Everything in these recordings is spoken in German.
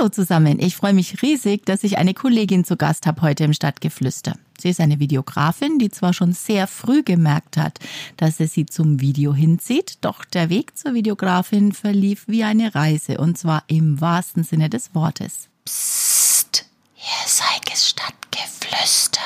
Hallo zusammen, ich freue mich riesig, dass ich eine Kollegin zu Gast habe heute im Stadtgeflüster. Sie ist eine Videografin, die zwar schon sehr früh gemerkt hat, dass es sie zum Video hinzieht, doch der Weg zur Videografin verlief wie eine Reise und zwar im wahrsten Sinne des Wortes. Psst, hier ist Heikes Stadtgeflüster.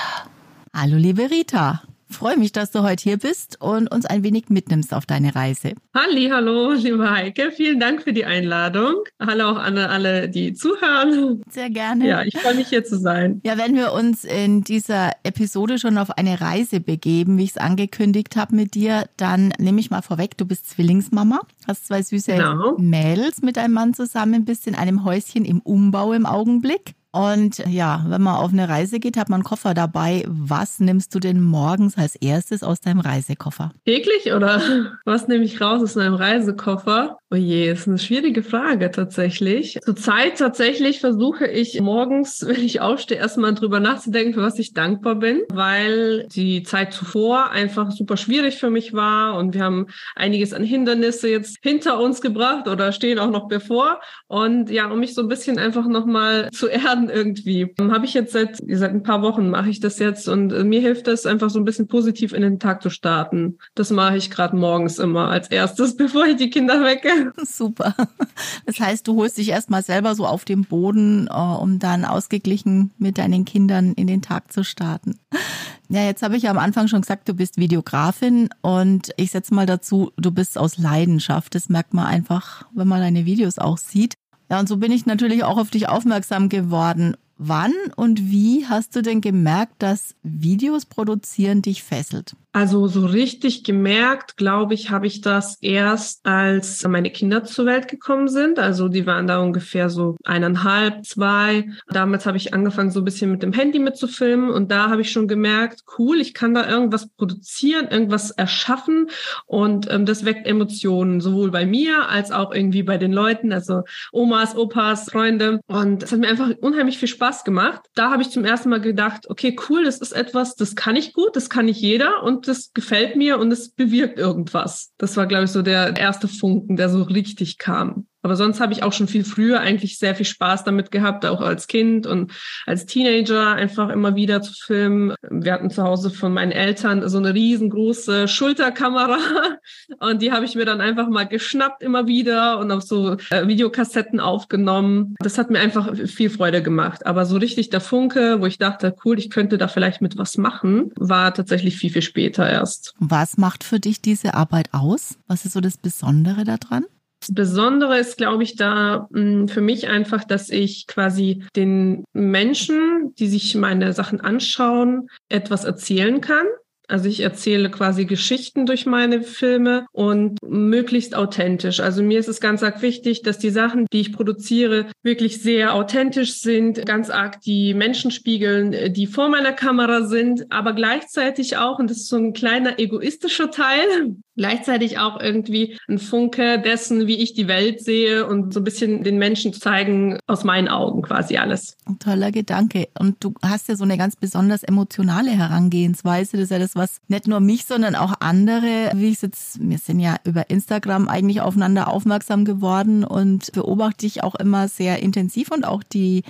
Hallo liebe Rita. Freue mich, dass du heute hier bist und uns ein wenig mitnimmst auf deine Reise. Halli, hallo, liebe Heike. Vielen Dank für die Einladung. Hallo auch an alle, die zuhören. Sehr gerne. Ja, ich freue mich hier zu sein. Ja, wenn wir uns in dieser Episode schon auf eine Reise begeben, wie ich es angekündigt habe mit dir, dann nehme ich mal vorweg, du bist Zwillingsmama, hast zwei süße genau. Mädels mit deinem Mann zusammen, bist in einem Häuschen im Umbau im Augenblick. Und ja, wenn man auf eine Reise geht, hat man einen Koffer dabei. Was nimmst du denn morgens als erstes aus deinem Reisekoffer? Täglich oder was nehme ich raus aus meinem Reisekoffer? Oh je, ist eine schwierige Frage tatsächlich. Zurzeit tatsächlich versuche ich morgens, wenn ich aufstehe, erstmal drüber nachzudenken, für was ich dankbar bin, weil die Zeit zuvor einfach super schwierig für mich war und wir haben einiges an Hindernisse jetzt hinter uns gebracht oder stehen auch noch bevor. Und ja, um mich so ein bisschen einfach nochmal zu erden, an irgendwie. Habe ich jetzt seit, seit ein paar Wochen mache ich das jetzt und äh, mir hilft das einfach so ein bisschen positiv in den Tag zu starten. Das mache ich gerade morgens immer als erstes, bevor ich die Kinder wecke. Super. Das heißt, du holst dich erstmal selber so auf den Boden, äh, um dann ausgeglichen mit deinen Kindern in den Tag zu starten. Ja, jetzt habe ich ja am Anfang schon gesagt, du bist Videografin und ich setze mal dazu, du bist aus Leidenschaft. Das merkt man einfach, wenn man deine Videos auch sieht. Ja, und so bin ich natürlich auch auf dich aufmerksam geworden. Wann und wie hast du denn gemerkt, dass Videos produzieren dich fesselt? Also so richtig gemerkt, glaube ich, habe ich das erst, als meine Kinder zur Welt gekommen sind. Also die waren da ungefähr so eineinhalb, zwei. Damals habe ich angefangen, so ein bisschen mit dem Handy mitzufilmen und da habe ich schon gemerkt, cool, ich kann da irgendwas produzieren, irgendwas erschaffen und ähm, das weckt Emotionen, sowohl bei mir als auch irgendwie bei den Leuten, also Omas, Opas, Freunde. Und es hat mir einfach unheimlich viel Spaß gemacht. Da habe ich zum ersten Mal gedacht, okay, cool, das ist etwas, das kann ich gut, das kann nicht jeder und das gefällt mir und es bewirkt irgendwas. Das war, glaube ich, so der erste Funken, der so richtig kam. Aber sonst habe ich auch schon viel früher eigentlich sehr viel Spaß damit gehabt, auch als Kind und als Teenager einfach immer wieder zu filmen. Wir hatten zu Hause von meinen Eltern so eine riesengroße Schulterkamera und die habe ich mir dann einfach mal geschnappt immer wieder und auf so äh, Videokassetten aufgenommen. Das hat mir einfach viel Freude gemacht. Aber so richtig der Funke, wo ich dachte, cool, ich könnte da vielleicht mit was machen, war tatsächlich viel, viel später erst. Was macht für dich diese Arbeit aus? Was ist so das Besondere daran? Besondere ist, glaube ich, da hm, für mich einfach, dass ich quasi den Menschen, die sich meine Sachen anschauen, etwas erzählen kann. Also ich erzähle quasi Geschichten durch meine Filme und möglichst authentisch. Also mir ist es ganz arg wichtig, dass die Sachen, die ich produziere, wirklich sehr authentisch sind, ganz arg die Menschen spiegeln, die vor meiner Kamera sind, aber gleichzeitig auch, und das ist so ein kleiner egoistischer Teil, gleichzeitig auch irgendwie ein Funke dessen, wie ich die Welt sehe und so ein bisschen den Menschen zeigen aus meinen Augen quasi alles. Ein toller Gedanke. Und du hast ja so eine ganz besonders emotionale Herangehensweise. Das ist ja das, was nicht nur mich, sondern auch andere, wie ich jetzt, wir sind ja über Instagram eigentlich aufeinander aufmerksam geworden und beobachte dich auch immer sehr intensiv und auch die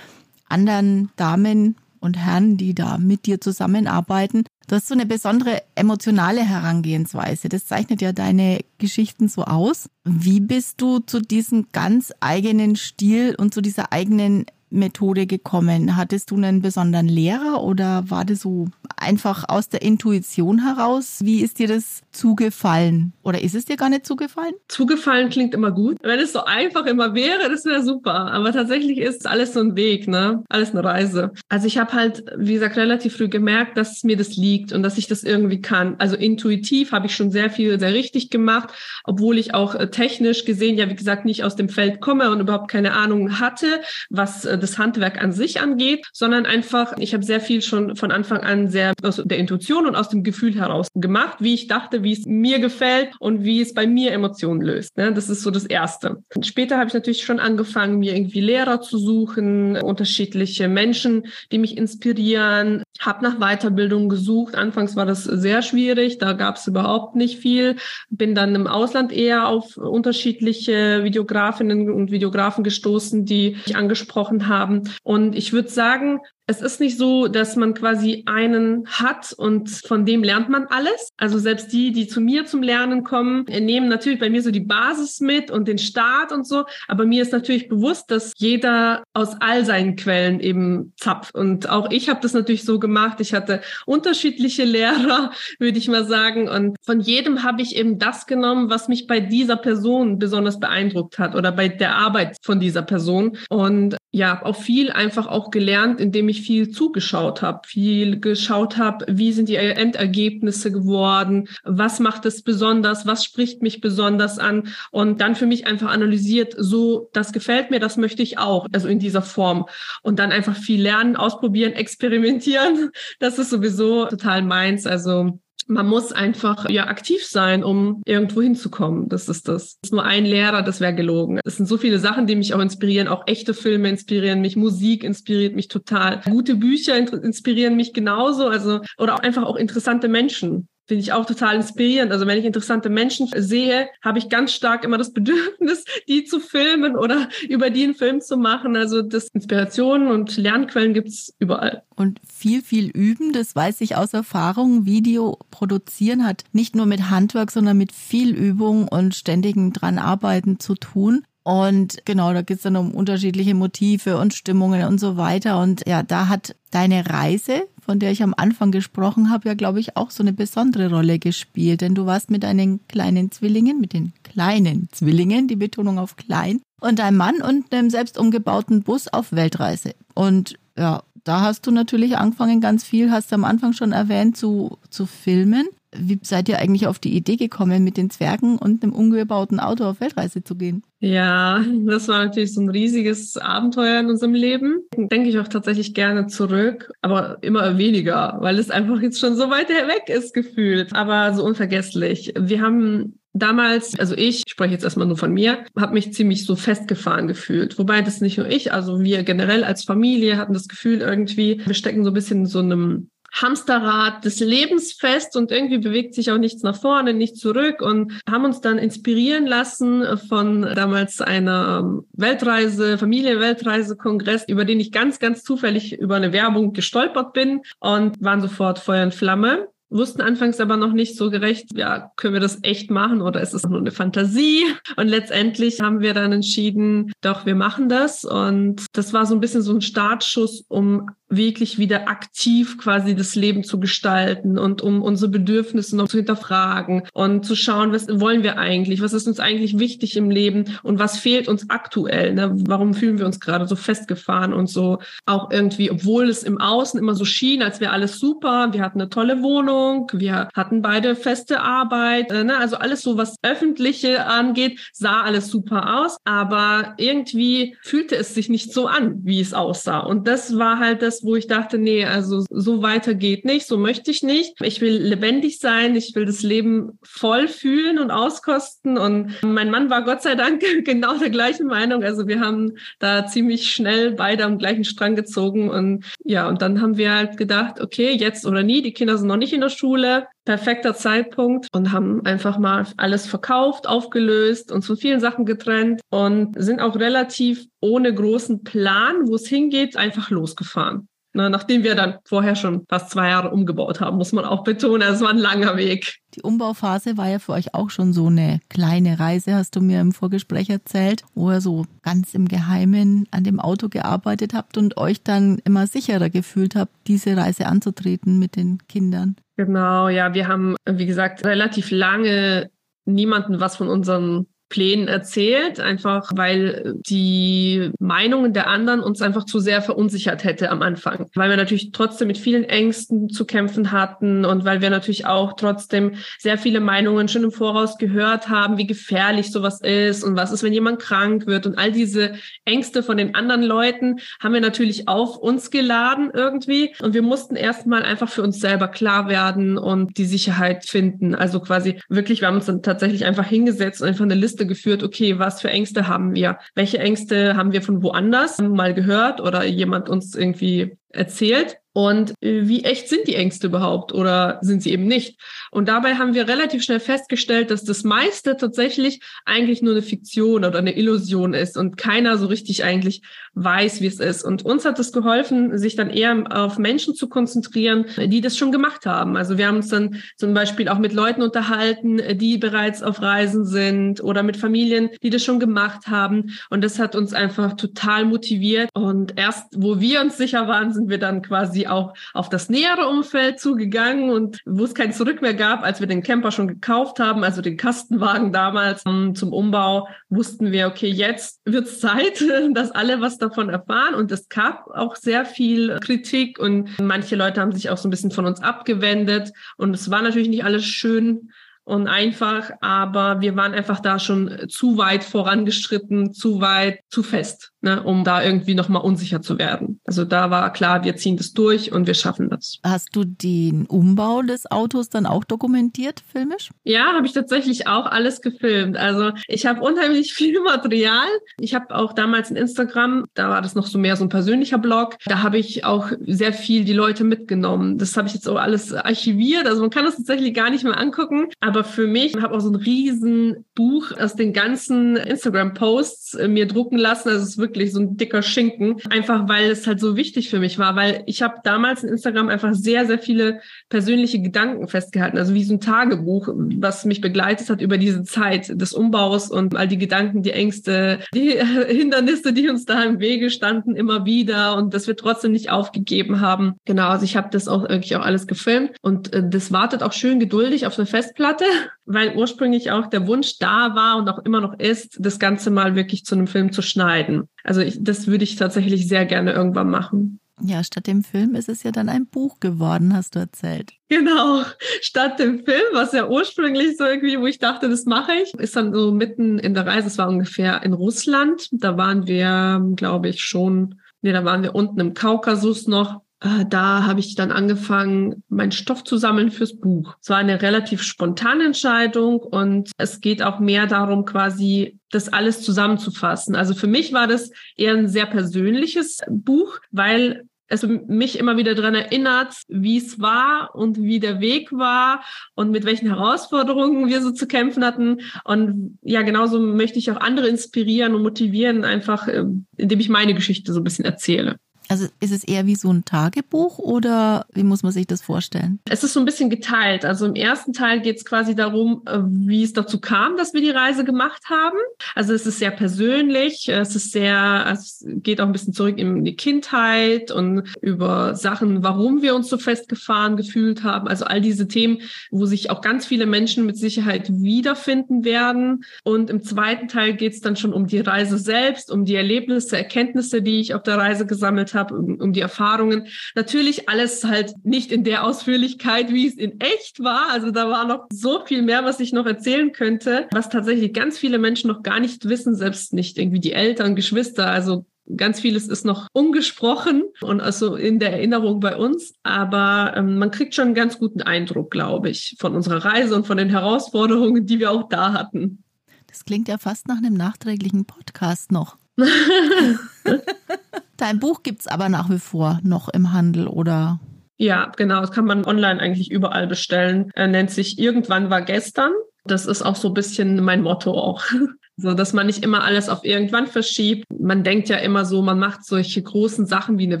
anderen Damen und Herren, die da mit dir zusammenarbeiten. Du hast so eine besondere emotionale Herangehensweise. Das zeichnet ja deine Geschichten so aus. Wie bist du zu diesem ganz eigenen Stil und zu dieser eigenen Methode gekommen? Hattest du einen besonderen Lehrer oder war das so einfach aus der Intuition heraus? Wie ist dir das zugefallen? Oder ist es dir gar nicht zugefallen? Zugefallen klingt immer gut. Wenn es so einfach immer wäre, das wäre super. Aber tatsächlich ist alles so ein Weg, ne? Alles eine Reise. Also ich habe halt, wie gesagt, relativ früh gemerkt, dass mir das liegt und dass ich das irgendwie kann. Also intuitiv habe ich schon sehr viel sehr richtig gemacht, obwohl ich auch äh, technisch gesehen ja, wie gesagt, nicht aus dem Feld komme und überhaupt keine Ahnung hatte, was äh, das Handwerk an sich angeht, sondern einfach, ich habe sehr viel schon von Anfang an sehr aus der Intuition und aus dem Gefühl heraus gemacht, wie ich dachte, wie es mir gefällt und wie es bei mir Emotionen löst. Ne? Das ist so das Erste. Später habe ich natürlich schon angefangen, mir irgendwie Lehrer zu suchen, unterschiedliche Menschen, die mich inspirieren, habe nach Weiterbildung gesucht. Anfangs war das sehr schwierig, da gab es überhaupt nicht viel. Bin dann im Ausland eher auf unterschiedliche Videografinnen und Videografen gestoßen, die mich angesprochen haben. Und ich würde sagen, es ist nicht so, dass man quasi einen hat und von dem lernt man alles. Also selbst die, die zu mir zum Lernen kommen, nehmen natürlich bei mir so die Basis mit und den Start und so. Aber mir ist natürlich bewusst, dass jeder aus all seinen Quellen eben zapft. Und auch ich habe das natürlich so gemacht. Ich hatte unterschiedliche Lehrer, würde ich mal sagen. Und von jedem habe ich eben das genommen, was mich bei dieser Person besonders beeindruckt hat oder bei der Arbeit von dieser Person. Und ja, auch viel einfach auch gelernt, indem ich viel zugeschaut habe, viel geschaut habe, wie sind die Endergebnisse geworden, was macht es besonders, was spricht mich besonders an und dann für mich einfach analysiert, so, das gefällt mir, das möchte ich auch, also in dieser Form. Und dann einfach viel lernen, ausprobieren, experimentieren, das ist sowieso total meins, also man muss einfach ja aktiv sein, um irgendwo hinzukommen. Das ist das. das ist nur ein Lehrer, das wäre gelogen. Es sind so viele Sachen, die mich auch inspirieren. Auch echte Filme inspirieren mich, Musik inspiriert mich total. Gute Bücher inspirieren mich genauso. Also oder auch einfach auch interessante Menschen finde ich auch total inspirierend. Also wenn ich interessante Menschen sehe, habe ich ganz stark immer das Bedürfnis, die zu filmen oder über die einen Film zu machen. Also das Inspirationen und Lernquellen gibt's überall. Und viel, viel üben, das weiß ich aus Erfahrung. Video produzieren hat nicht nur mit Handwerk, sondern mit viel Übung und ständigen dran arbeiten zu tun. Und genau, da geht's dann um unterschiedliche Motive und Stimmungen und so weiter. Und ja, da hat deine Reise von der ich am Anfang gesprochen habe, ja, glaube ich, auch so eine besondere Rolle gespielt. Denn du warst mit deinen kleinen Zwillingen, mit den kleinen Zwillingen, die Betonung auf klein, und deinem Mann und einem selbst umgebauten Bus auf Weltreise. Und ja, da hast du natürlich angefangen, ganz viel, hast du am Anfang schon erwähnt, zu, zu filmen. Wie seid ihr eigentlich auf die Idee gekommen, mit den Zwergen und einem umgebauten Auto auf Weltreise zu gehen? Ja, das war natürlich so ein riesiges Abenteuer in unserem Leben. Denke ich auch tatsächlich gerne zurück, aber immer weniger, weil es einfach jetzt schon so weit weg ist gefühlt, aber so unvergesslich. Wir haben damals, also ich, ich spreche jetzt erstmal nur von mir, habe mich ziemlich so festgefahren gefühlt. Wobei das nicht nur ich, also wir generell als Familie hatten das Gefühl irgendwie, wir stecken so ein bisschen in so einem Hamsterrad des Lebens fest und irgendwie bewegt sich auch nichts nach vorne, nicht zurück und haben uns dann inspirieren lassen von damals einer ähm, Weltreise, Familienweltreise-Kongress, über den ich ganz, ganz zufällig über eine Werbung gestolpert bin und waren sofort Feuer und Flamme wussten anfangs aber noch nicht so gerecht, ja, können wir das echt machen oder ist es nur eine Fantasie? Und letztendlich haben wir dann entschieden, doch, wir machen das. Und das war so ein bisschen so ein Startschuss, um wirklich wieder aktiv quasi das Leben zu gestalten und um unsere Bedürfnisse noch zu hinterfragen und zu schauen, was wollen wir eigentlich, was ist uns eigentlich wichtig im Leben und was fehlt uns aktuell, ne? warum fühlen wir uns gerade so festgefahren und so auch irgendwie, obwohl es im Außen immer so schien, als wäre alles super, wir hatten eine tolle Wohnung, wir hatten beide feste Arbeit, äh, ne? also alles so, was öffentliche angeht, sah alles super aus, aber irgendwie fühlte es sich nicht so an, wie es aussah und das war halt das wo ich dachte, nee, also so weiter geht nicht, so möchte ich nicht. Ich will lebendig sein, ich will das Leben voll fühlen und auskosten. Und mein Mann war Gott sei Dank genau der gleichen Meinung. Also wir haben da ziemlich schnell beide am gleichen Strang gezogen. Und ja, und dann haben wir halt gedacht, okay, jetzt oder nie, die Kinder sind noch nicht in der Schule perfekter Zeitpunkt und haben einfach mal alles verkauft, aufgelöst, uns von vielen Sachen getrennt und sind auch relativ ohne großen Plan, wo es hingeht, einfach losgefahren. Ne, nachdem wir dann vorher schon fast zwei Jahre umgebaut haben, muss man auch betonen, es war ein langer Weg. Die Umbauphase war ja für euch auch schon so eine kleine Reise, hast du mir im Vorgespräch erzählt, wo ihr so ganz im Geheimen an dem Auto gearbeitet habt und euch dann immer sicherer gefühlt habt, diese Reise anzutreten mit den Kindern. Genau, ja, wir haben, wie gesagt, relativ lange niemanden was von unseren Plänen erzählt, einfach weil die Meinungen der anderen uns einfach zu sehr verunsichert hätte am Anfang. Weil wir natürlich trotzdem mit vielen Ängsten zu kämpfen hatten und weil wir natürlich auch trotzdem sehr viele Meinungen schon im Voraus gehört haben, wie gefährlich sowas ist und was ist, wenn jemand krank wird und all diese Ängste von den anderen Leuten haben wir natürlich auf uns geladen irgendwie und wir mussten erstmal einfach für uns selber klar werden und die Sicherheit finden. Also quasi wirklich, wir haben uns dann tatsächlich einfach hingesetzt und einfach eine Liste geführt, okay, was für Ängste haben wir? Welche Ängste haben wir von woanders mal gehört oder jemand uns irgendwie erzählt und äh, wie echt sind die Ängste überhaupt oder sind sie eben nicht? Und dabei haben wir relativ schnell festgestellt, dass das meiste tatsächlich eigentlich nur eine Fiktion oder eine Illusion ist und keiner so richtig eigentlich weiß, wie es ist. Und uns hat es geholfen, sich dann eher auf Menschen zu konzentrieren, die das schon gemacht haben. Also wir haben uns dann zum Beispiel auch mit Leuten unterhalten, die bereits auf Reisen sind oder mit Familien, die das schon gemacht haben. Und das hat uns einfach total motiviert. Und erst, wo wir uns sicher waren, sind wir dann quasi auch auf das nähere Umfeld zugegangen und wo es kein Zurück mehr gab, als wir den Camper schon gekauft haben, also den Kastenwagen damals um, zum Umbau, wussten wir, okay, jetzt wird's Zeit, dass alle was davon erfahren. Und es gab auch sehr viel Kritik und manche Leute haben sich auch so ein bisschen von uns abgewendet. Und es war natürlich nicht alles schön und einfach, aber wir waren einfach da schon zu weit vorangeschritten, zu weit, zu fest ne, um da irgendwie nochmal unsicher zu werden. Also da war klar, wir ziehen das durch und wir schaffen das. Hast du den Umbau des Autos dann auch dokumentiert, filmisch? Ja, habe ich tatsächlich auch alles gefilmt. Also ich habe unheimlich viel Material. Ich habe auch damals in Instagram, da war das noch so mehr so ein persönlicher Blog, da habe ich auch sehr viel die Leute mitgenommen. Das habe ich jetzt auch alles archiviert. Also man kann das tatsächlich gar nicht mehr angucken. Aber für mich, ich habe auch so ein riesen Buch aus den ganzen Instagram-Posts äh, mir drucken lassen. Also es ist wirklich wirklich so ein dicker Schinken, einfach weil es halt so wichtig für mich war, weil ich habe damals in Instagram einfach sehr, sehr viele persönliche Gedanken festgehalten, also wie so ein Tagebuch, was mich begleitet hat über diese Zeit des Umbaus und all die Gedanken, die Ängste, die Hindernisse, die uns da im Wege standen, immer wieder und dass wir trotzdem nicht aufgegeben haben. Genau, also ich habe das auch wirklich auch alles gefilmt und äh, das wartet auch schön geduldig auf eine Festplatte, weil ursprünglich auch der Wunsch da war und auch immer noch ist, das Ganze mal wirklich zu einem Film zu schneiden. Also ich, das würde ich tatsächlich sehr gerne irgendwann machen. Ja, statt dem Film ist es ja dann ein Buch geworden, hast du erzählt. Genau, statt dem Film, was ja ursprünglich so irgendwie, wo ich dachte, das mache ich, ist dann so mitten in der Reise, es war ungefähr in Russland, da waren wir, glaube ich, schon, nee, da waren wir unten im Kaukasus noch da habe ich dann angefangen, meinen Stoff zu sammeln fürs Buch. Es war eine relativ spontane Entscheidung und es geht auch mehr darum, quasi das alles zusammenzufassen. Also für mich war das eher ein sehr persönliches Buch, weil es mich immer wieder daran erinnert, wie es war und wie der Weg war und mit welchen Herausforderungen wir so zu kämpfen hatten. Und ja, genauso möchte ich auch andere inspirieren und motivieren, einfach äh, indem ich meine Geschichte so ein bisschen erzähle. Also ist es eher wie so ein Tagebuch oder wie muss man sich das vorstellen? Es ist so ein bisschen geteilt. Also im ersten Teil geht es quasi darum, äh, wie es dazu kam, dass wir die Reise gemacht haben. Also es ist sehr persönlich, es ist sehr, es geht auch ein bisschen zurück in die Kindheit und über Sachen, warum wir uns so festgefahren gefühlt haben. Also all diese Themen, wo sich auch ganz viele Menschen mit Sicherheit wiederfinden werden. Und im zweiten Teil geht es dann schon um die Reise selbst, um die Erlebnisse, Erkenntnisse, die ich auf der Reise gesammelt habe habe, um, um die Erfahrungen. Natürlich alles halt nicht in der Ausführlichkeit, wie es in echt war. Also da war noch so viel mehr, was ich noch erzählen könnte, was tatsächlich ganz viele Menschen noch gar nicht wissen, selbst nicht irgendwie die Eltern, Geschwister. Also Ganz vieles ist noch ungesprochen und also in der Erinnerung bei uns, aber ähm, man kriegt schon einen ganz guten Eindruck, glaube ich, von unserer Reise und von den Herausforderungen, die wir auch da hatten. Das klingt ja fast nach einem nachträglichen Podcast noch. Dein Buch gibt es aber nach wie vor noch im Handel, oder? Ja, genau. Das kann man online eigentlich überall bestellen. Er nennt sich Irgendwann war gestern. Das ist auch so ein bisschen mein Motto auch. So, dass man nicht immer alles auf irgendwann verschiebt. Man denkt ja immer so, man macht solche großen Sachen wie eine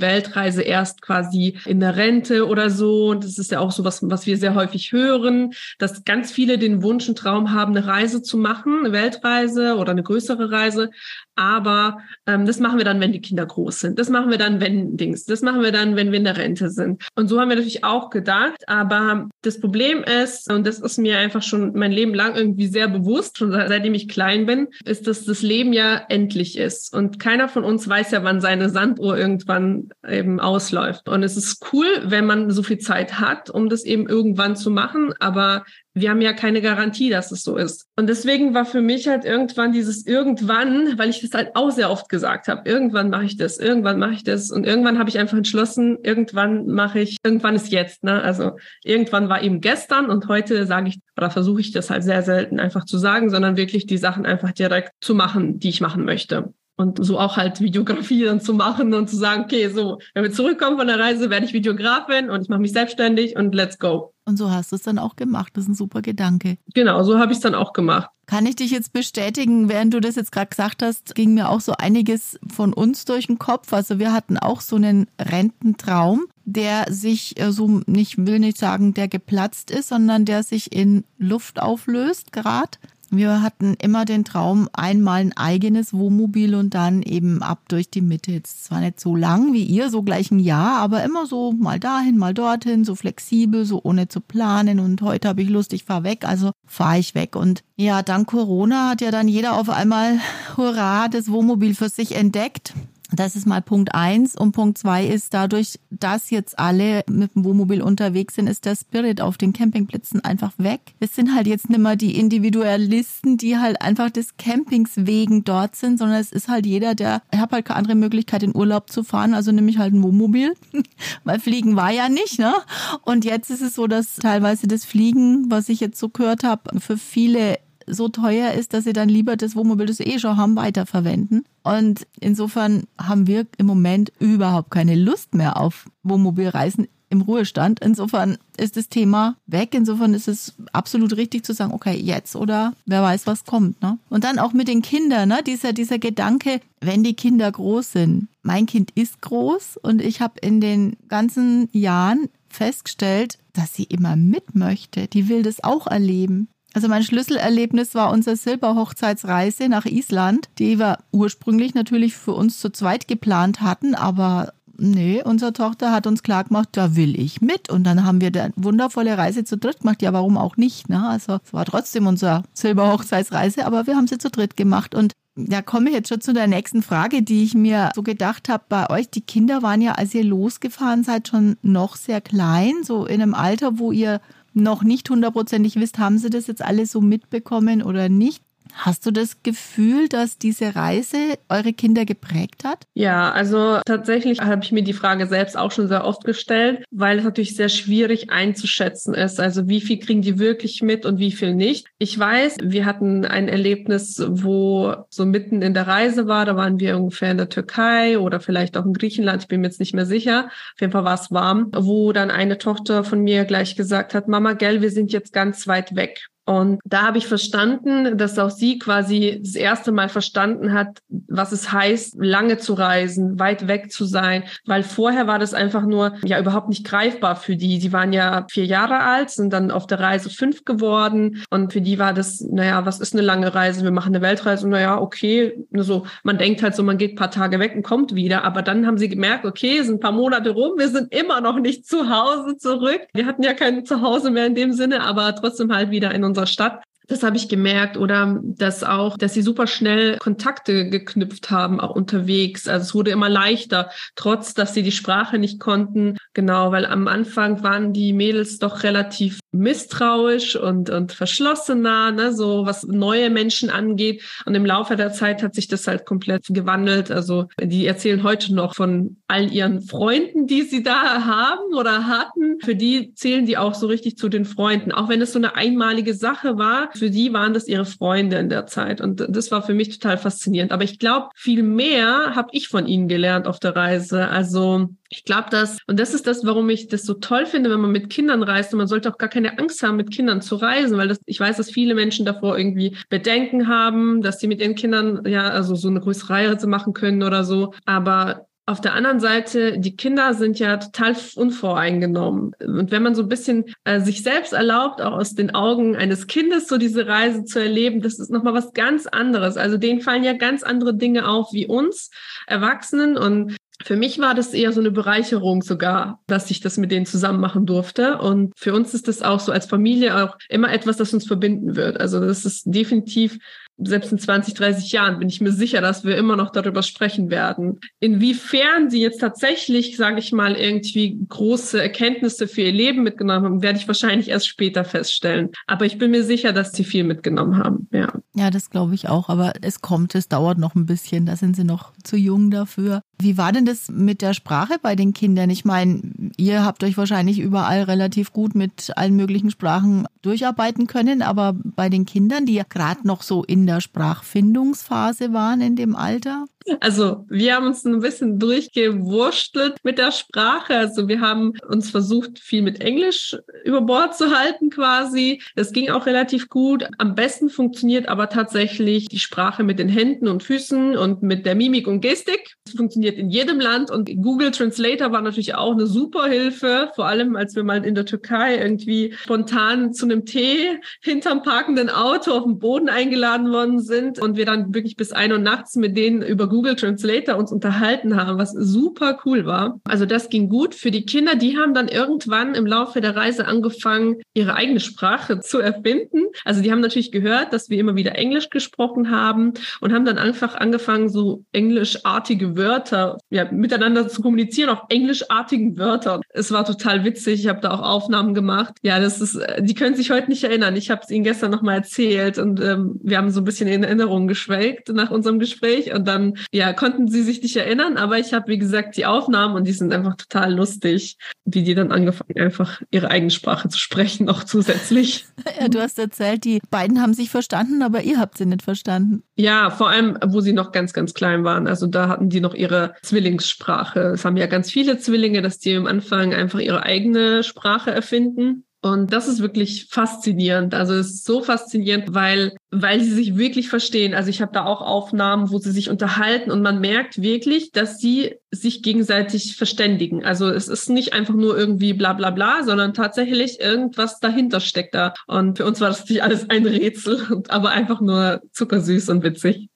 Weltreise erst quasi in der Rente oder so. Und das ist ja auch so was, was wir sehr häufig hören, dass ganz viele den Wunsch und Traum haben, eine Reise zu machen, eine Weltreise oder eine größere Reise. aber ähm, das machen wir dann, wenn die Kinder groß sind. Das machen wir dann, wenn Dings. Das machen wir dann, wenn wir in der Rente sind. Und so haben wir natürlich auch gedacht. Aber das Problem ist, und das ist mir einfach schon mein Leben lang irgendwie sehr bewusst, schon seitdem ich klein bin, ist, dass das Leben ja endlich ist. Und keiner von uns weiß ja, wann seine Sanduhr irgendwann eben ausläuft. Und es ist cool, wenn man so viel Zeit hat, um das eben irgendwann zu machen. Aber wir haben ja keine Garantie, dass es so ist. Und deswegen war für mich halt irgendwann dieses irgendwann, weil ich das halt auch sehr oft gesagt habe, irgendwann mache ich das, irgendwann mache ich das und irgendwann habe ich einfach entschlossen, irgendwann mache ich, irgendwann ist jetzt, ne? Also irgendwann war eben gestern und heute sage ich oder versuche ich das halt sehr selten einfach zu sagen, sondern wirklich die Sachen einfach direkt zu machen, die ich machen möchte und so auch halt Videografie dann zu machen und zu sagen, okay, so, wenn wir zurückkommen von der Reise, werde ich Videografin und ich mache mich selbstständig und let's go. Und so hast du es dann auch gemacht. Das ist ein super Gedanke. Genau, so habe ich es dann auch gemacht. Kann ich dich jetzt bestätigen, während du das jetzt gerade gesagt hast, ging mir auch so einiges von uns durch den Kopf. Also wir hatten auch so einen Rententraum, der sich äh, so nicht will nicht sagen, der geplatzt ist, sondern der sich in Luft auflöst gerade. Wir hatten immer den Traum, einmal ein eigenes Wohnmobil und dann eben ab durch die Mitte. Jetzt zwar nicht so lang wie ihr, so gleich ein Jahr, aber immer so mal dahin, mal dorthin, so flexibel, so ohne zu planen. Und heute habe ich Lust, ich fahre weg, also fahre ich weg. Und ja, dank Corona hat ja dann jeder auf einmal, hurra, das Wohnmobil für sich entdeckt. Das ist mal Punkt eins. Und Punkt zwei ist, dadurch, dass jetzt alle mit dem Wohnmobil unterwegs sind, ist der Spirit auf den Campingplätzen einfach weg. Es sind halt jetzt nicht mehr die Individualisten, die halt einfach des Campings wegen dort sind, sondern es ist halt jeder, der, ich habe halt keine andere Möglichkeit, in Urlaub zu fahren, also nehme ich halt ein Wohnmobil, weil Fliegen war ja nicht, ne? Und jetzt ist es so, dass teilweise das Fliegen, was ich jetzt so gehört habe, für viele so teuer ist, dass sie dann lieber das Wohnmobil, das sie eh schon haben, weiterverwenden. Und insofern haben wir im Moment überhaupt keine Lust mehr auf Wohnmobilreisen im Ruhestand. Insofern ist das Thema weg. Insofern ist es absolut richtig zu sagen, okay, jetzt oder wer weiß, was kommt. Ne? Und dann auch mit den Kindern, ne? dieser, dieser Gedanke, wenn die Kinder groß sind. Mein Kind ist groß und ich habe in den ganzen Jahren festgestellt, dass sie immer mit möchte. Die will das auch erleben. Also mein Schlüsselerlebnis war unsere Silberhochzeitsreise nach Island, die wir ursprünglich natürlich für uns zu zweit geplant hatten, aber nee, unsere Tochter hat uns klar gemacht, da will ich mit. Und dann haben wir eine wundervolle Reise zu dritt gemacht. Ja, warum auch nicht? Ne? Also es war trotzdem unsere Silberhochzeitsreise, aber wir haben sie zu dritt gemacht. Und da komme ich jetzt schon zu der nächsten Frage, die ich mir so gedacht habe bei euch. Die Kinder waren ja, als ihr losgefahren seid, schon noch sehr klein, so in einem Alter, wo ihr noch nicht hundertprozentig wisst, haben sie das jetzt alle so mitbekommen oder nicht. Hast du das Gefühl, dass diese Reise eure Kinder geprägt hat? Ja, also tatsächlich habe ich mir die Frage selbst auch schon sehr oft gestellt, weil es natürlich sehr schwierig einzuschätzen ist. Also wie viel kriegen die wirklich mit und wie viel nicht. Ich weiß, wir hatten ein Erlebnis, wo so mitten in der Reise war, da waren wir ungefähr in der Türkei oder vielleicht auch in Griechenland, ich bin mir jetzt nicht mehr sicher. Auf jeden Fall war es warm, wo dann eine Tochter von mir gleich gesagt hat, Mama, gell, wir sind jetzt ganz weit weg. Und da habe ich verstanden, dass auch sie quasi das erste Mal verstanden hat, was es heißt, lange zu reisen, weit weg zu sein, weil vorher war das einfach nur ja überhaupt nicht greifbar für die. Sie waren ja vier Jahre alt, sind dann auf der Reise fünf geworden und für die war das, naja, was ist eine lange Reise? Wir machen eine Weltreise und naja, okay, so, man denkt halt so, man geht ein paar Tage weg und kommt wieder, aber dann haben sie gemerkt, okay, sind ein paar Monate rum, wir sind immer noch nicht zu Hause zurück. Wir hatten ja kein Zuhause mehr in dem Sinne, aber trotzdem halt wieder in unserer Stadt. Das habe ich gemerkt oder dass auch, dass sie super schnell Kontakte geknüpft haben, auch unterwegs. Also es wurde immer leichter, trotz dass sie die Sprache nicht konnten. Genau, weil am Anfang waren die Mädels doch relativ misstrauisch und, und verschlossener, ne, so was neue Menschen angeht. Und im Laufe der Zeit hat sich das halt komplett gewandelt. Also die erzählen heute noch von all ihren Freunden, die sie da haben oder hatten. Für die zählen die auch so richtig zu den Freunden. Auch wenn es so eine einmalige Sache war, für die waren das ihre Freunde in der Zeit. Und das war für mich total faszinierend. Aber ich glaube, viel mehr habe ich von ihnen gelernt auf der Reise. Also ich glaube, dass, und das ist das, warum ich das so toll finde, wenn man mit Kindern reist. Und man sollte auch gar keine Angst haben, mit Kindern zu reisen, weil das, ich weiß, dass viele Menschen davor irgendwie Bedenken haben, dass sie mit ihren Kindern ja, also so eine größere Reise machen können oder so. Aber auf der anderen Seite, die Kinder sind ja total unvoreingenommen. Und wenn man so ein bisschen äh, sich selbst erlaubt, auch aus den Augen eines Kindes so diese Reise zu erleben, das ist nochmal was ganz anderes. Also denen fallen ja ganz andere Dinge auf wie uns Erwachsenen. Und für mich war das eher so eine Bereicherung sogar, dass ich das mit denen zusammen machen durfte. Und für uns ist das auch so als Familie auch immer etwas, das uns verbinden wird. Also das ist definitiv selbst in 20, 30 Jahren bin ich mir sicher, dass wir immer noch darüber sprechen werden. Inwiefern sie jetzt tatsächlich, sage ich mal, irgendwie große Erkenntnisse für ihr Leben mitgenommen haben, werde ich wahrscheinlich erst später feststellen. Aber ich bin mir sicher, dass sie viel mitgenommen haben. Ja, ja das glaube ich auch. Aber es kommt, es dauert noch ein bisschen. Da sind sie noch zu jung dafür. Wie war denn das mit der Sprache bei den Kindern? Ich meine, ihr habt euch wahrscheinlich überall relativ gut mit allen möglichen Sprachen durcharbeiten können, aber bei den Kindern, die ja gerade noch so in der Sprachfindungsphase waren in dem Alter? Also wir haben uns ein bisschen durchgewurschtelt mit der Sprache. Also wir haben uns versucht, viel mit Englisch über Bord zu halten quasi. Das ging auch relativ gut. Am besten funktioniert aber tatsächlich die Sprache mit den Händen und Füßen und mit der Mimik und Gestik. Das funktioniert in jedem Land und Google Translator war natürlich auch eine super Hilfe. Vor allem, als wir mal in der Türkei irgendwie spontan zu einem Tee hinterm parkenden Auto auf dem Boden eingeladen worden sind und wir dann wirklich bis ein Uhr nachts mit denen über Google Translator uns unterhalten haben, was super cool war. Also das ging gut. Für die Kinder, die haben dann irgendwann im Laufe der Reise angefangen, ihre eigene Sprache zu erfinden. Also die haben natürlich gehört, dass wir immer wieder Englisch gesprochen haben und haben dann einfach angefangen, so englischartige Wörter ja, miteinander zu kommunizieren auf englischartigen Wörtern. Es war total witzig. Ich habe da auch Aufnahmen gemacht. Ja, das ist, die können sich heute nicht erinnern. Ich habe es ihnen gestern nochmal erzählt und ähm, wir haben so ein bisschen in Erinnerung geschwelgt nach unserem Gespräch und dann ja, konnten sie sich nicht erinnern, aber ich habe, wie gesagt, die Aufnahmen und die sind einfach total lustig, wie die dann angefangen, einfach ihre eigene Sprache zu sprechen, noch zusätzlich. Ja, du hast erzählt, die beiden haben sich verstanden, aber ihr habt sie nicht verstanden. Ja, vor allem, wo sie noch ganz, ganz klein waren. Also da hatten die noch ihre Zwillingssprache. Es haben ja ganz viele Zwillinge, dass die am Anfang einfach ihre eigene Sprache erfinden. Und das ist wirklich faszinierend. Also es ist so faszinierend, weil, weil sie sich wirklich verstehen. Also ich habe da auch Aufnahmen, wo sie sich unterhalten und man merkt wirklich, dass sie sich gegenseitig verständigen. Also es ist nicht einfach nur irgendwie bla bla bla, sondern tatsächlich irgendwas dahinter steckt da. Und für uns war das nicht alles ein Rätsel, aber einfach nur zuckersüß und witzig.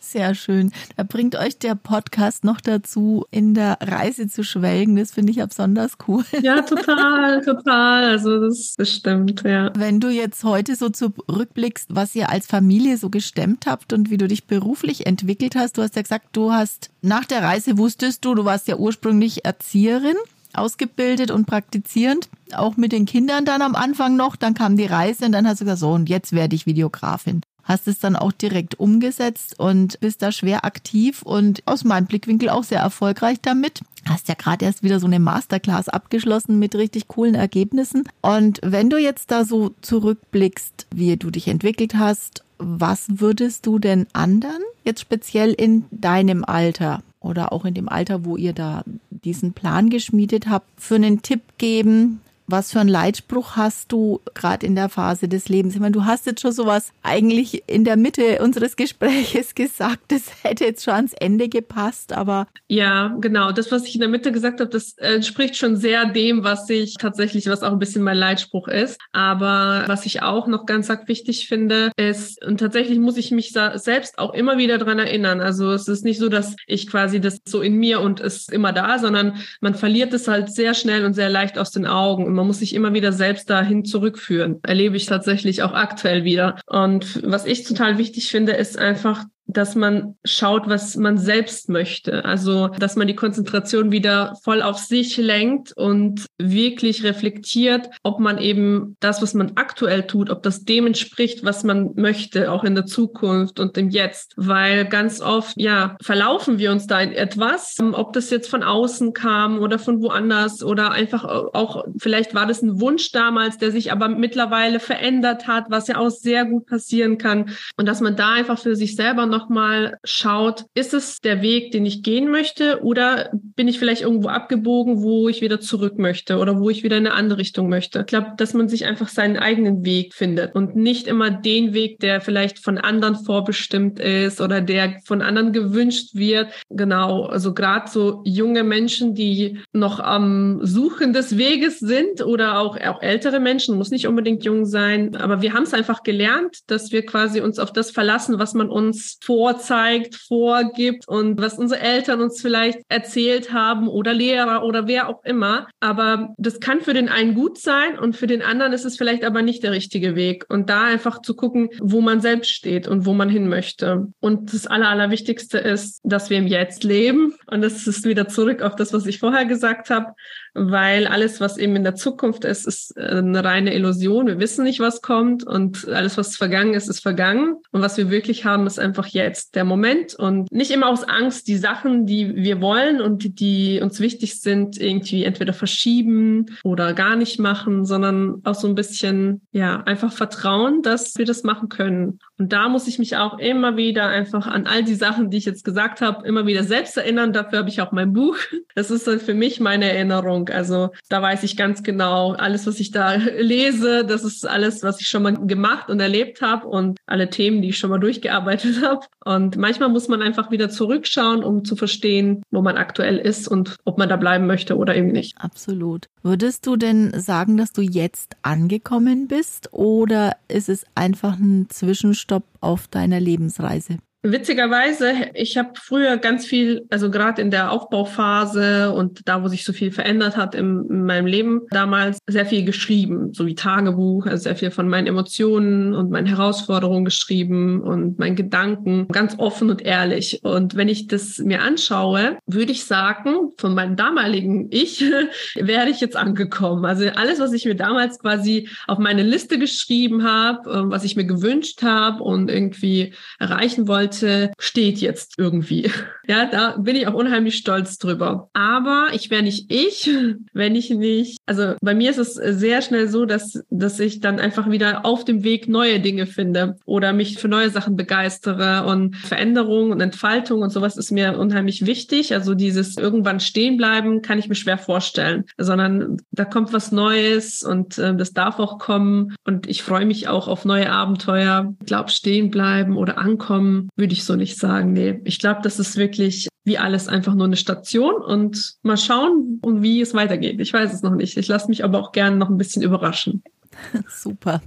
Sehr schön. Da bringt euch der Podcast noch dazu, in der Reise zu schwelgen. Das finde ich ja besonders cool. Ja, total, total. Also das, stimmt, ja. Wenn du jetzt heute so zurückblickst, was ihr als Familie so gestemmt habt und wie du dich beruflich entwickelt hast, du hast ja gesagt, du hast nach der Reise wusstest du, du warst ja ursprünglich Erzieherin ausgebildet und praktizierend, auch mit den Kindern dann am Anfang noch. Dann kam die Reise und dann hast du gesagt, so, und jetzt werde ich Videografin hast es dann auch direkt umgesetzt und bist da schwer aktiv und aus meinem Blickwinkel auch sehr erfolgreich damit. Hast ja gerade erst wieder so eine Masterclass abgeschlossen mit richtig coolen Ergebnissen. Und wenn du jetzt da so zurückblickst, wie du dich entwickelt hast, was würdest du denn anderen jetzt speziell in deinem Alter oder auch in dem Alter, wo ihr da diesen Plan geschmiedet habt, für einen Tipp geben, was für einen Leitspruch hast du gerade in der Phase des Lebens? Ich meine, du hast jetzt schon sowas eigentlich in der Mitte unseres Gespräches gesagt, das hätte jetzt schon ans Ende gepasst, aber. Ja, genau. Das, was ich in der Mitte gesagt habe, das entspricht schon sehr dem, was ich tatsächlich, was auch ein bisschen mein Leitspruch ist. Aber was ich auch noch ganz wichtig finde, ist, und tatsächlich muss ich mich selbst auch immer wieder dran erinnern. Also es ist nicht so, dass ich quasi das so in mir und ist immer da, sondern man verliert es halt sehr schnell und sehr leicht aus den Augen man muss sich immer wieder selbst dahin zurückführen. Erlebe ich tatsächlich auch aktuell wieder. Und was ich total wichtig finde, ist einfach dass man schaut, was man selbst möchte. Also, dass man die Konzentration wieder voll auf sich lenkt und wirklich reflektiert, ob man eben das, was man aktuell tut, ob das dem entspricht, was man möchte, auch in der Zukunft und im Jetzt. Weil ganz oft, ja, verlaufen wir uns da in etwas, ob das jetzt von außen kam oder von woanders oder einfach auch, vielleicht war das ein Wunsch damals, der sich aber mittlerweile verändert hat, was ja auch sehr gut passieren kann. Und dass man da einfach für sich selber noch nochmal schaut, ist es der Weg, den ich gehen möchte oder bin ich vielleicht irgendwo abgebogen, wo ich wieder zurück möchte oder wo ich wieder in eine andere Richtung möchte. Ich glaube, dass man sich einfach seinen eigenen Weg findet und nicht immer den Weg, der vielleicht von anderen vorbestimmt ist oder der von anderen gewünscht wird. Genau, also gerade so junge Menschen, die noch am Suchen des Weges sind oder auch, auch ältere Menschen, muss nicht unbedingt jung sein, aber wir haben es einfach gelernt, dass wir quasi uns auf das verlassen, was man uns vorzeigt, vorgibt und was unsere Eltern uns vielleicht erzählt haben oder Lehrer oder wer auch immer. Aber das kann für den einen gut sein und für den anderen ist es vielleicht aber nicht der richtige Weg. Und da einfach zu gucken, wo man selbst steht und wo man hin möchte. Und das Aller, Allerwichtigste ist, dass wir im Jetzt leben. Und das ist wieder zurück auf das, was ich vorher gesagt habe weil alles, was eben in der Zukunft ist, ist äh, eine reine Illusion. Wir wissen nicht, was kommt und alles, was vergangen ist, ist vergangen. Und was wir wirklich haben, ist einfach jetzt der Moment und nicht immer aus Angst die Sachen, die wir wollen und die uns wichtig sind, irgendwie entweder verschieben oder gar nicht machen, sondern auch so ein bisschen, ja, einfach vertrauen, dass wir das machen können. Und da muss ich mich auch immer wieder einfach an all die Sachen, die ich jetzt gesagt habe, immer wieder selbst erinnern. Dafür habe ich auch mein Buch. Das ist dann für mich meine Erinnerung also da weiß ich ganz genau, alles, was ich da lese, das ist alles, was ich schon mal gemacht und erlebt habe und alle Themen, die ich schon mal durchgearbeitet habe. Und manchmal muss man einfach wieder zurückschauen, um zu verstehen, wo man aktuell ist und ob man da bleiben möchte oder eben nicht. Absolut. Würdest du denn sagen, dass du jetzt angekommen bist oder ist es einfach ein Zwischenstopp auf deiner Lebensreise? Witzigerweise, ich habe früher ganz viel, also gerade in der Aufbauphase und da, wo sich so viel verändert hat im, in meinem Leben, damals sehr viel geschrieben, so wie Tagebuch, also sehr viel von meinen Emotionen und meinen Herausforderungen geschrieben und meinen Gedanken, ganz offen und ehrlich. Und wenn ich das mir anschaue, würde ich sagen, von meinem damaligen Ich wäre ich jetzt angekommen. Also alles, was ich mir damals quasi auf meine Liste geschrieben habe, äh, was ich mir gewünscht habe und irgendwie erreichen wollte, wollte, steht jetzt irgendwie. Ja, da bin ich auch unheimlich stolz drüber. Aber ich wäre nicht ich, wenn ich nicht, also bei mir ist es sehr schnell so, dass, dass ich dann einfach wieder auf dem Weg neue Dinge finde oder mich für neue Sachen begeistere und Veränderung und Entfaltung und sowas ist mir unheimlich wichtig. Also dieses irgendwann stehen bleiben kann ich mir schwer vorstellen, sondern da kommt was Neues und äh, das darf auch kommen und ich freue mich auch auf neue Abenteuer. Ich glaube, stehen bleiben oder ankommen würde ich so nicht sagen. Nee, ich glaube, das ist wirklich wie alles einfach nur eine Station und mal schauen, wie es weitergeht. Ich weiß es noch nicht. Ich lasse mich aber auch gerne noch ein bisschen überraschen. Super.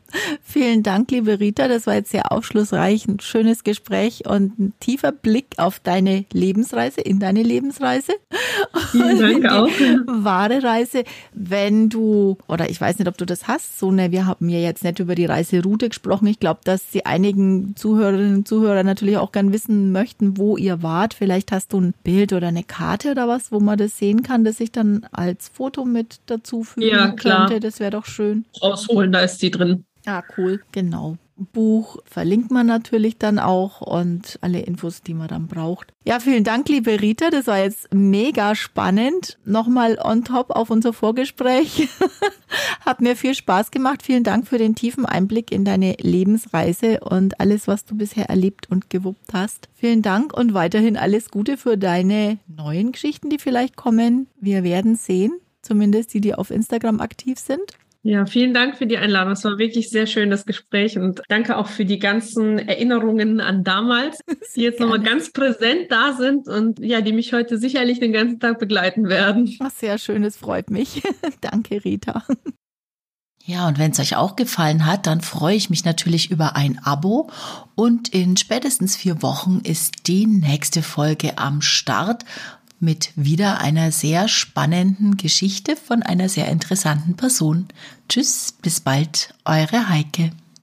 Vielen Dank, liebe Rita. Das war jetzt sehr aufschlussreich, ein schönes Gespräch und ein tiefer Blick auf deine Lebensreise, in deine Lebensreise. Vielen Dank auch. Wahre Reise. Wenn du, oder ich weiß nicht, ob du das hast, so ne, wir haben ja jetzt nicht über die Reiseroute gesprochen. Ich glaube, dass die einigen Zuhörerinnen und Zuhörer natürlich auch gern wissen möchten, wo ihr wart. Vielleicht hast du ein Bild oder eine Karte oder was, wo man das sehen kann, dass ich dann als Foto mit dazu fügen ja, klar. könnte. Das wäre doch schön. Ausholen holen, da ist die drin. Ah, cool, genau. Buch verlinkt man natürlich dann auch und alle Infos, die man dann braucht. Ja, vielen Dank, liebe Rita. Das war jetzt mega spannend. Nochmal on top auf unser Vorgespräch. Hat mir viel Spaß gemacht. Vielen Dank für den tiefen Einblick in deine Lebensreise und alles, was du bisher erlebt und gewuppt hast. Vielen Dank und weiterhin alles Gute für deine neuen Geschichten, die vielleicht kommen. Wir werden sehen. Zumindest die, die auf Instagram aktiv sind. Ja, vielen Dank für die Einladung. Es war wirklich sehr schön, das Gespräch. Und danke auch für die ganzen Erinnerungen an damals, die jetzt nochmal ganz präsent da sind und ja, die mich heute sicherlich den ganzen Tag begleiten werden. Ach, sehr schön, es freut mich. danke, Rita. Ja, und wenn es euch auch gefallen hat, dann freue ich mich natürlich über ein Abo. Und in spätestens vier Wochen ist die nächste Folge am Start mit wieder einer sehr spannenden Geschichte von einer sehr interessanten Person. Tschüss, bis bald, eure Heike.